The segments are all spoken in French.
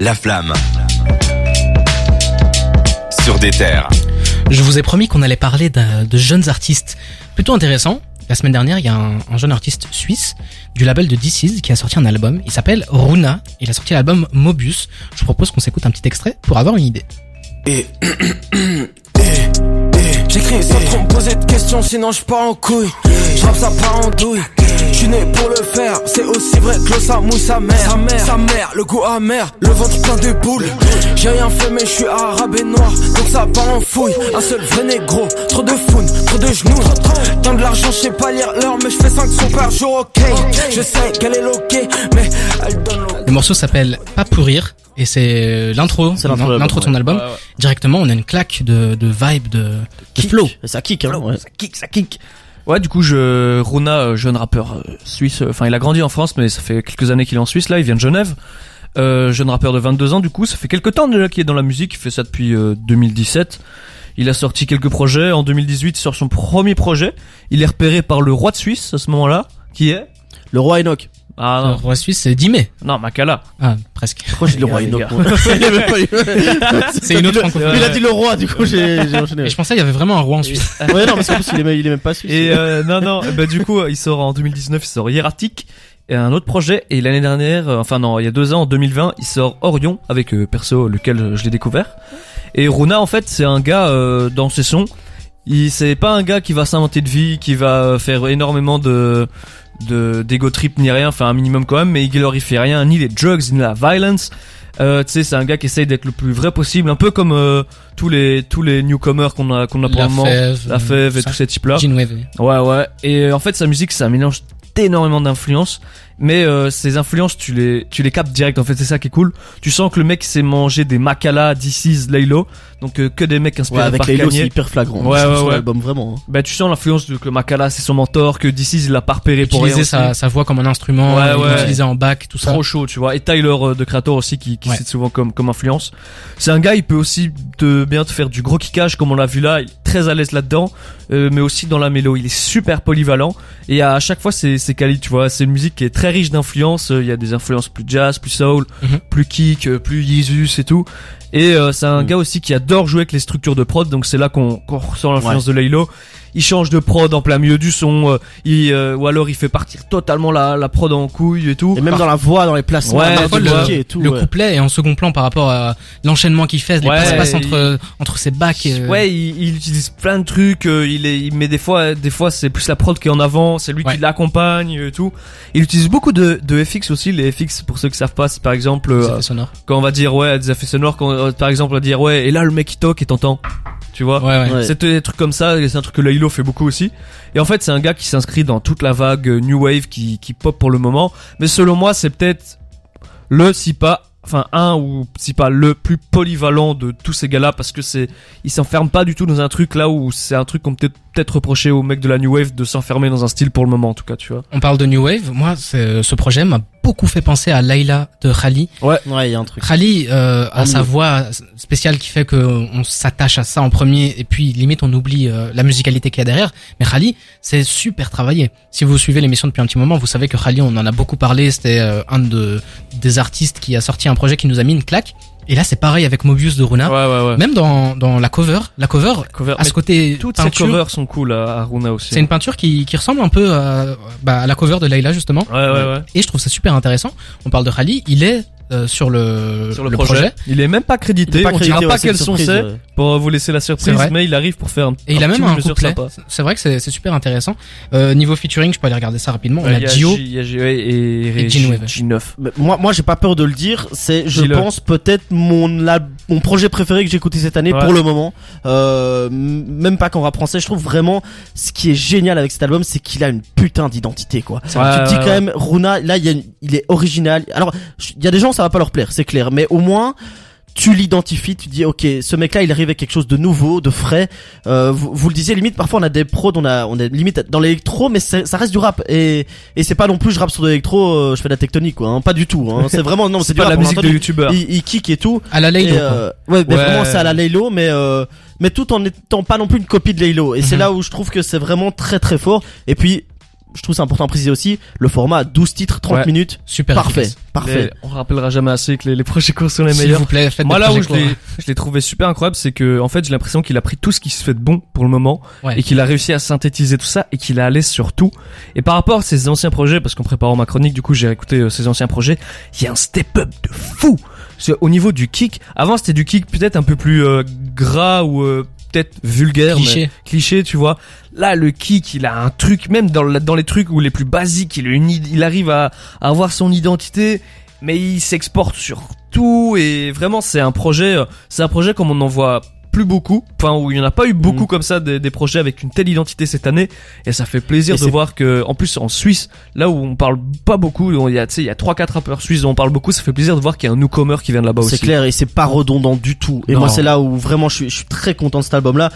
La flamme. Sur des terres. Je vous ai promis qu'on allait parler d'un- de jeunes artistes plutôt intéressants. La semaine dernière, il y a un, un jeune artiste suisse du label de DC's qui a sorti un album. Il s'appelle Runa. Il a sorti l'album Mobius. Je vous propose qu'on s'écoute un petit extrait pour avoir une idée. Et, J'écris sans trop me poser de questions, sinon je pars en couille. J'rappe ça part en douille. Né pour le faire, c'est aussi vrai que l'eau ça mouille sa mère. Sa mère, sa mère, le goût amer, le ventre plein de boules. J'ai rien fait, mais je suis arabe et noir, donc ça part en fouille. Un seul vrai négro, trop de founes, trop de genoux. Tant de l'argent, je sais pas lire l'heure, mais je fais 5 sons par jour, ok. Je sais qu'elle est loquée, mais elle donne l'eau. Le morceau s'appelle Pas pour rire et c'est l'intro, C'est l'intro de de son ouais. album. Directement, on a une claque de, de vibe, de, de Kick. flow. Et Ça kick, hein. ouais. Ça kick, ça kick. Ouais, du coup, je, Runa, euh, jeune rappeur euh, suisse, euh, enfin, il a grandi en France, mais ça fait quelques années qu'il est en Suisse, là, il vient de Genève. Euh, jeune rappeur de 22 ans, du coup, ça fait quelques temps déjà qu'il est dans la musique, il fait ça depuis euh, 2017. Il a sorti quelques projets. En 2018, il sort son premier projet. Il est repéré par le roi de Suisse à ce moment-là, qui est? Le roi Enoch. Ah Le non, roi suisse, c'est 10 mai. non, Makala. Ah, presque. Pourquoi j'ai dit le roi Enoch C'est une autre francophonie. Il a dit le roi, du coup j'ai j'ai enchaîné. Et je pensais qu'il y avait vraiment un roi en Suisse. Ouais, non, parce qu'en plus il est même, il est même pas suisse. Et euh, non, non, bah du coup, il sort en 2019, il sort Hieratic, et un autre projet. Et l'année dernière, euh, enfin non, il y a deux ans, en 2020, il sort Orion, avec euh, perso lequel euh, je l'ai découvert. Et Runa, en fait, c'est un gars euh, dans ses sons. Il c'est pas un gars qui va s'inventer de vie, qui va faire énormément de de d'ego trip ni rien, enfin un minimum quand même, mais il glorifie rien, ni les drugs ni la violence. Euh, tu sais, c'est un gars qui essaye d'être le plus vrai possible, un peu comme euh, tous les tous les newcomers qu'on a qu'on a pour le moment, la fève et ça. tous ces types là. Gene Wave. Ouais, ouais. Et euh, en fait, sa musique, c'est un mélange d'énormément d'influences. Mais euh, ces influences, tu les, tu les captes direct. En fait, c'est ça qui est cool. Tu sens que le mec s'est mangé des Makala, DC's, Laylo. Donc euh, que des mecs inspirés Ouais, avec par lots, c'est Kanye. hyper flagrant. Ouais, Sur ouais, son ouais. album, vraiment. hein. Bah, tu sens l'influence de que Makala, c'est son mentor, que DC's, il l'a pas repéré pour rien. Utiliser sa, sa voix comme un instrument, Ouais, il ouais. l'utilisait en bac, tout ça. Trop chaud, tu vois. Et Tyler euh, de Creator aussi qui, qui Ouais. cite souvent comme comme influence. C'est un gars, il peut aussi te bien te faire du gros kickage comme on l'a vu là. Il est très à l'aise là-dedans, euh, mais aussi dans la mélo. Il est super polyvalent et à chaque fois c'est c'est quali, tu vois. C'est une musique qui est très riche d'influences. Euh, Il y a des influences plus jazz, plus soul, Mhm. plus kick, euh, plus Jesus et tout. Et euh, c'est un Mhm. gars aussi qui adore jouer avec les structures de prod. Donc c'est là qu'on qu'on ressent l'influence de Laylo. Il change de prod en plein milieu du son, euh, il, euh, ou alors il fait partir totalement la, la prod en couille et tout. Et même dans la voix, dans les placements, Ouais, le vois, et tout. le ouais. couplet est en second plan par rapport à l'enchaînement qu'il fait, les Ouais, passe-passe il- entre, entre ses bacs. et, euh, Ouais, il, il utilise plein de trucs. euh, il, est, il met des fois, des fois c'est plus la prod qui est en avant, c'est lui Ouais. qui l'accompagne et tout. Il utilise beaucoup de, de FX aussi. Les FX, pour ceux qui savent pas, c'est par exemple les euh, effets sonores. quand on va dire ouais des effets sonores, quand euh, par exemple on va dire ouais et là le mec il toque et t'entends, tu vois? Ouais, ouais. Ouais. C'est des trucs comme ça, c'est un truc que Fait beaucoup aussi. Et en fait, c'est un gars qui s'inscrit dans toute la vague euh, New Wave qui, pop pour le moment. Mais selon moi, c'est peut-être le, si pas, enfin un ou si pas le plus polyvalent de tous ces gars-là parce que c'est, il s'enferme pas du tout dans un truc là où c'est un truc qu'on peut peut-être reprocher aux mecs de la New Wave de s'enfermer dans un style pour le moment en tout cas, tu vois. On parle de New Wave. Moi, ce projet m'a beaucoup fait penser à Layla de Khali. Ouais, il y a un truc. Khali euh, a sa voix spéciale qui fait que on s'attache à ça en premier et puis limite on oublie euh, la musicalité qu'il y a derrière. Mais Khali, c'est super travaillé. Si vous suivez l'émission depuis un petit moment, vous savez que Khali, on en a beaucoup parlé. C'était euh, un de des artistes qui a sorti un projet qui nous a mis une claque. Et là, c'est pareil avec Mobius de Runa. Ouais, ouais, ouais. Même dans dans la cover, la cover Cover- a ce côté toutes ces peinture. covers sont cool à, à Runa aussi. C'est une peinture qui, qui ressemble un peu à, bah, à la cover de Layla justement. Ouais, ouais, ouais. Et je trouve ça super intéressant. On parle de Khali, il est euh, sur le, Sur le, projet. Il est même pas crédité. Pas on crédité, dira ouais, pas c'est quel une son surprise, c'est ouais. pour vous laisser la surprise, mais il arrive pour faire un Et il a petit même un couplet. C'est vrai que c'est c'est super intéressant. Euh, niveau featuring, je peux aller regarder ça rapidement. On a il y a et, Et Gene Wave. G9. Mais Moi, moi, j'ai pas peur de le dire. C'est, je pense peut-être mon la, mon projet préféré que j'ai écouté cette année Ouais. pour le moment. Euh, même pas qu'en rap français. Je trouve vraiment ce qui est génial avec cet album, c'est qu'il a une putain d'identité, quoi. Tu te dis quand même, Runa, là, il, est original. Alors, il y a des gens, ça va pas leur plaire, c'est clair. Mais au moins, tu l'identifies, tu dis, ok, ce mec-là, il arrive avec quelque chose de nouveau, de frais. Euh, vous, vous le disiez, limite, parfois, on a des prods, on a, on est limite dans l'électro, mais ça reste du rap. Et, et c'est pas non plus, je rappe sur de l'électro, euh, je fais de la tectonique, quoi. hein. Pas du tout. Hein. C'est vraiment, non, c'est pas rap, la musique de youtubeur. Il, il kick et tout. À la Laylo. Euh, ouais, mais Ouais. vraiment c'est à la Laylo, mais euh, mais tout en étant pas non plus une copie de Laylo. Et c'est Mhm. là où je trouve que c'est vraiment très très fort. Et puis je trouve c'est important à préciser aussi, le format 12 titres, 30 Ouais. minutes, Super parfait, efficace. parfait. Les- on rappellera jamais assez que les, les projets courts sont les S'il meilleurs. vous plaît, faites Moi des là où projets je l'ai, courts. je l'ai trouvé super incroyable, c'est que en fait j'ai l'impression qu'il a pris tout ce qui se fait de bon pour le moment Ouais. et qu'il a réussi à synthétiser tout ça et qu'il est allé sur tout. Et par rapport à ses anciens projets, parce qu'en préparant ma chronique, du coup j'ai écouté euh, ses anciens projets, il y a un step-up de fou. C'est au niveau du kick. Avant c'était du kick peut-être un peu plus euh, gras ou euh, peut-être vulgaire, mais- Cliché. tu vois. Là, le kick, il a un truc, même dans, le- dans les trucs où les plus basiques, il arrive à, à avoir son identité, mais il s'exporte sur tout et vraiment, c'est un projet, euh, c'est un projet comme on en voit plus beaucoup, enfin où il y en a pas eu beaucoup Mhm. comme ça des, des projets avec une telle identité cette année et ça fait plaisir Et de voir que en plus en Suisse là où on parle pas beaucoup il y a il y a trois quatre rappeurs suisses dont on parle beaucoup ça fait plaisir de voir qu'il y a un newcomer qui vient de là-bas aussi C'est clair et c'est pas redondant du tout. Et Non. moi c'est là où vraiment je suis, je suis très content de cet album là.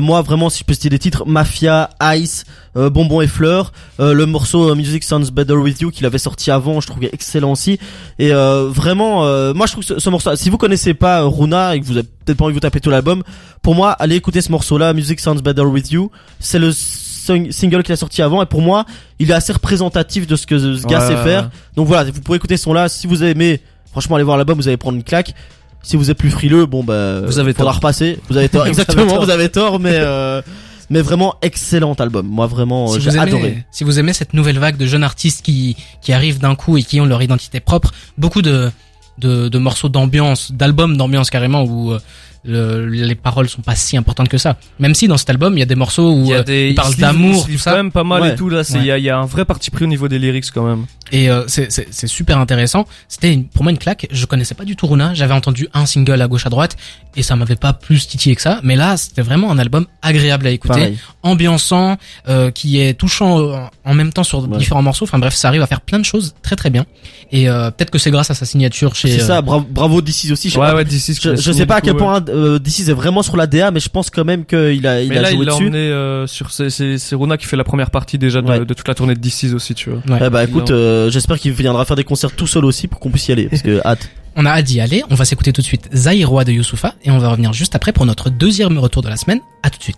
moi vraiment si je peux citer des titres Mafia, Ice, euh, Bonbon et Fleurs, euh, le morceau euh, Music Sounds Better With You qu'il avait sorti avant, je trouvais excellent aussi. Et euh, vraiment euh, moi je trouve que ce, ce morceau si vous connaissez pas euh, Runa et que vous avez peut-être pas envie de vous taper tout l'album, pour moi allez écouter ce morceau là Music Sounds Better With You. C'est le sing- single qu'il a sorti avant et pour moi il est assez représentatif de ce que ce gars Ouais, sait faire. ouais. Donc voilà, vous pouvez écouter son là si vous aimez Franchement, allez voir l'album, vous allez prendre une claque. Si vous êtes plus frileux, bon bah, Vous avez faudra tort. repasser. Vous avez tort, exactement, vous avez tort, mais euh, mais vraiment excellent album. Moi vraiment, si j'ai vous aimez, adoré. Si vous aimez cette nouvelle vague de jeunes artistes qui qui arrivent d'un coup et qui ont leur identité propre, beaucoup de de, morceaux d'ambiance, d'albums d'ambiance carrément où euh, le- les paroles sont pas si importantes que ça. Même si dans cet album il y a des morceaux où il euh, des il parle d'amour, tout ça. quand même pas mal Ouais. et tout là il Ouais. y, y a un vrai parti pris au niveau des lyrics quand même Et euh, c'est super intéressant. C'était pour moi une claque. Je connaissais pas du tout Runa. J'avais entendu un single à gauche à droite et ça m'avait pas plus titillé que ça. Mais là, c'était vraiment un album agréable à écouter, Pareil. ambiançant, euh, qui est touchant euh, en même temps sur Ouais. différents morceaux. Enfin bref, ça arrive à faire plein de choses très très bien. Et euh, peut-être que c'est grâce à sa signature chez. C'est euh, ça, bravo, bravo DC's aussi. Je, d'ici je, je sais pas à quel point euh, DC's est vraiment sur la DA, mais je pense quand même qu'il a, il mais a là joué il l'a dessus. emmené euh, sur c'est Rona qui fait la première partie déjà de, Ouais. de toute la tournée de DC's aussi tu vois ouais. Eh bah écoute, euh, j'espère qu'il viendra faire des concerts tout seul aussi pour qu'on puisse y aller, parce que hâte. On a hâte d'y aller. On va s'écouter tout de suite Zaïroa de Youssoufa et on va revenir juste après pour notre deuxième retour de la semaine. À tout de suite.